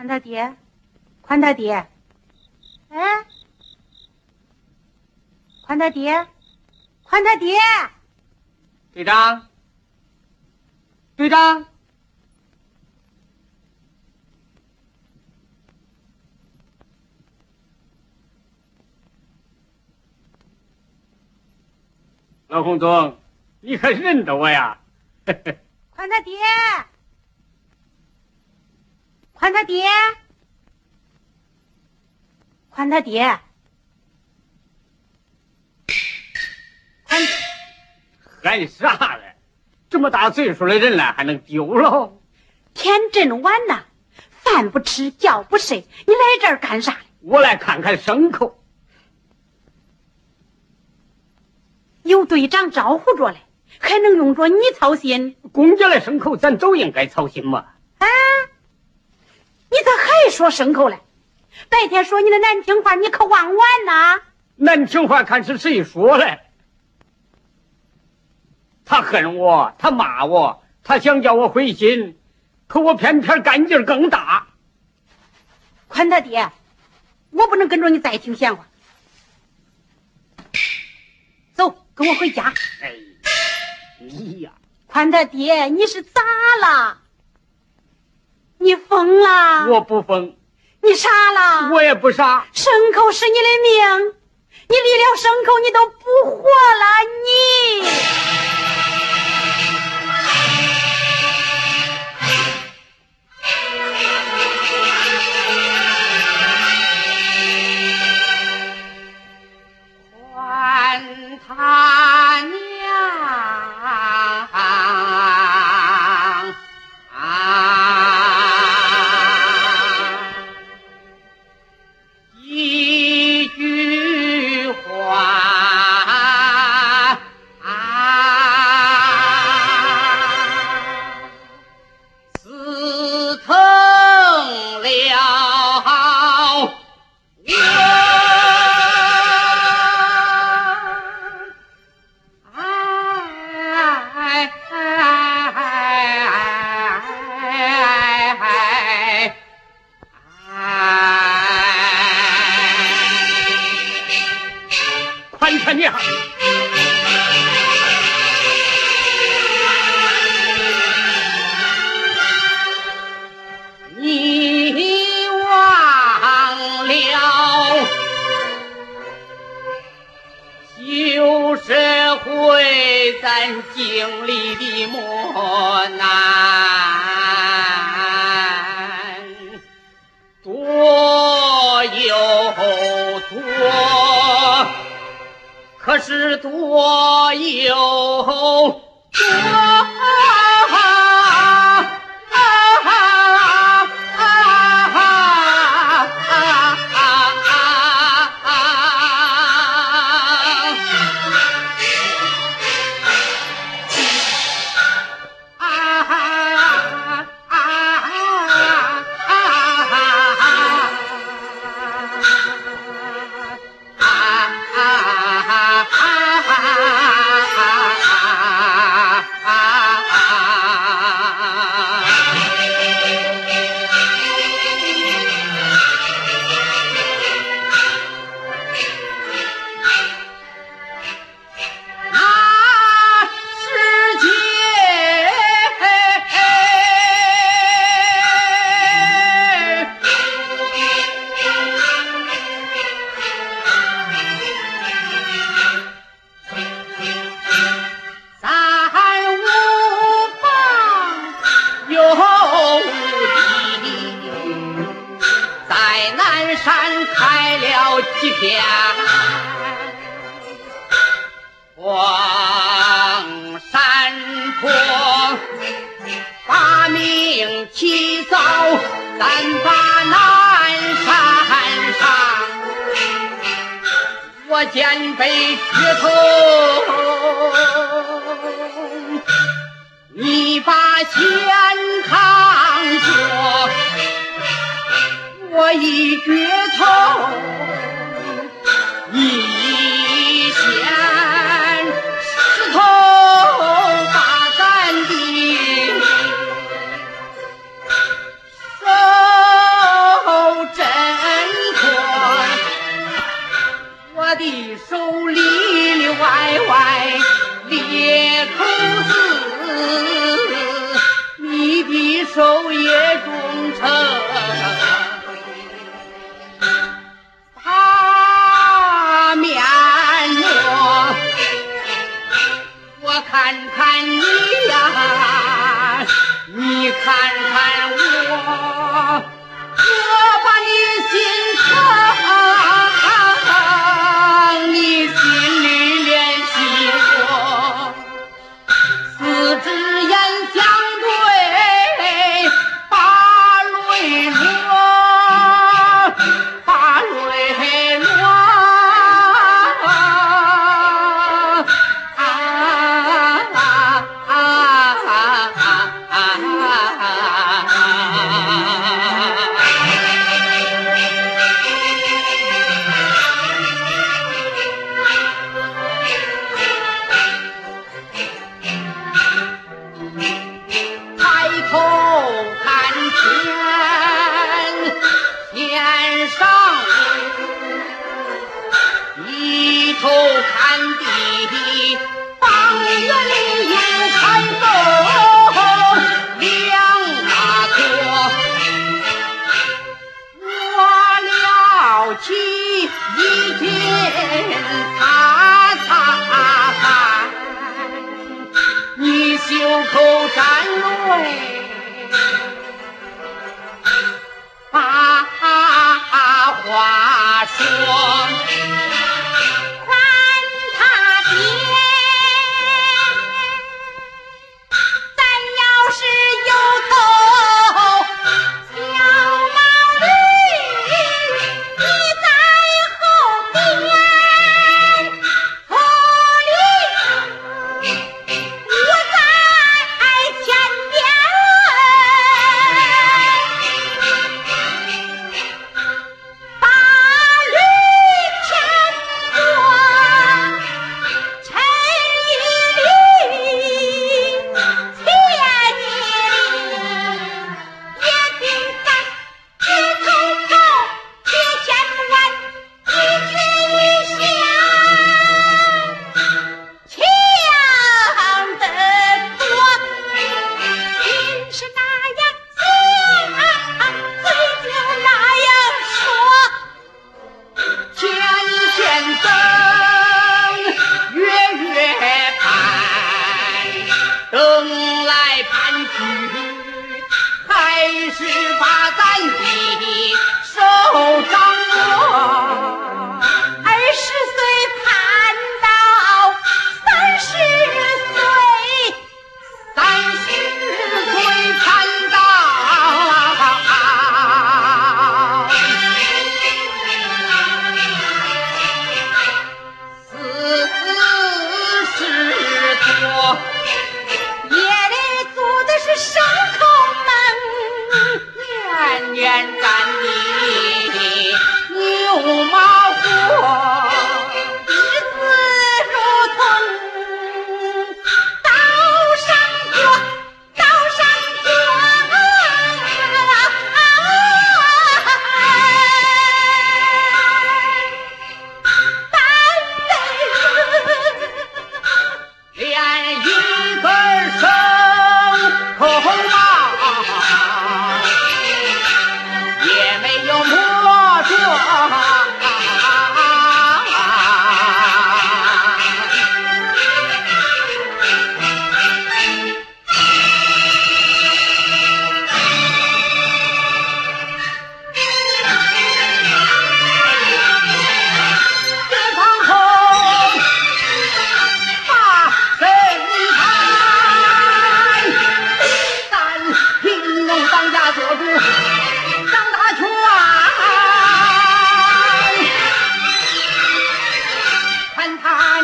宽大爹，宽大爹，哎，宽大爹，宽大爹，队长，队长，老洪总，你还认得我呀？宽大爹，宽他爹，宽他爹，宽喊啥嘞？这么大岁数的人了，还能丢了？天真晚呐，饭不吃，觉不睡，你来这儿干啥嘞？我来看看牲口。有队长招呼着嘞，还能用着你操心？公家的牲口，咱都应该操心嘛。啊！说牲口嘞？白天说你的难听话，你可忘完呐？难听话看是谁说嘞？他恨我，他骂我，他想叫我灰心，可我偏偏干劲儿更大。宽大爹，我不能跟着你再听闲话。走，跟我回家。哎，你呀，宽大爹，你是咋了？你疯了？我不疯。你傻了？我也不傻。牲口是你的命，你离了牲口，你都不活了，你。经历的磨难，多又多，可是多又多。了几片黄山坡，发明起早，咱把南山上，我肩背镢头，你把弦扛着，我一镢头。看我，我把你心。起一天。you.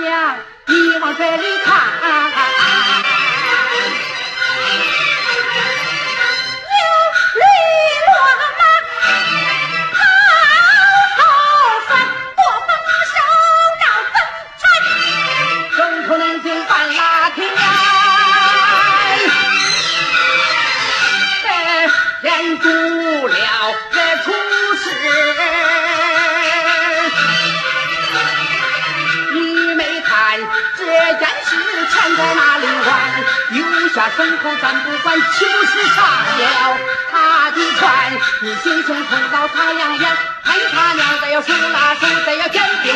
娘你往这里看。下身后咱不管，就是杀了他的船？你心中冲到太阳眼，恨他娘的要手拉手，再要肩并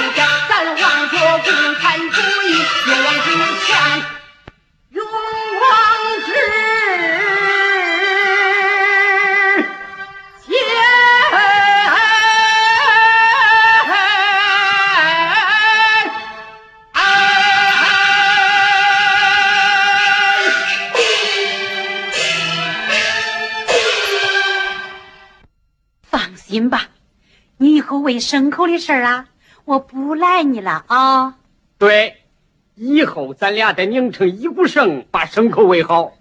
行吧，你以后喂牲口的事儿啊，我不赖你了啊。对，以后咱俩得拧成一股绳，把牲口喂好。